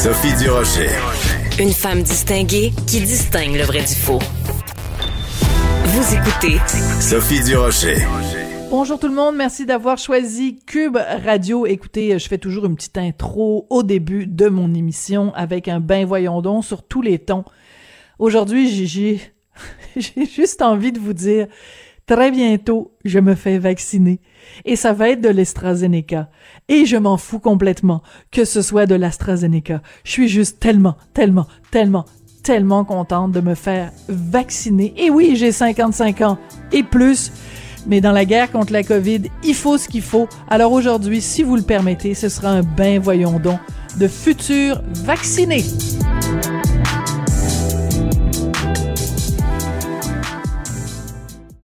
Sophie Durocher. Une femme distinguée qui distingue le vrai du faux. Vous écoutez Sophie Durocher. Bonjour tout le monde, merci d'avoir choisi Cube Radio. Écoutez, je fais toujours une petite intro au début de mon émission avec un ben voyons donc sur tous les tons. Aujourd'hui, j'ai j'ai juste envie de vous dire très bientôt, je me fais vacciner et ça va être de l'AstraZeneca. Et je m'en fous complètement que ce soit de l'AstraZeneca. Je suis juste tellement, tellement, tellement, tellement contente de me faire vacciner. Et oui, j'ai 55 ans et plus. Mais dans la guerre contre la COVID, il faut ce qu'il faut. Alors aujourd'hui, si vous le permettez, ce sera un bain voyons donc de futurs vaccinés.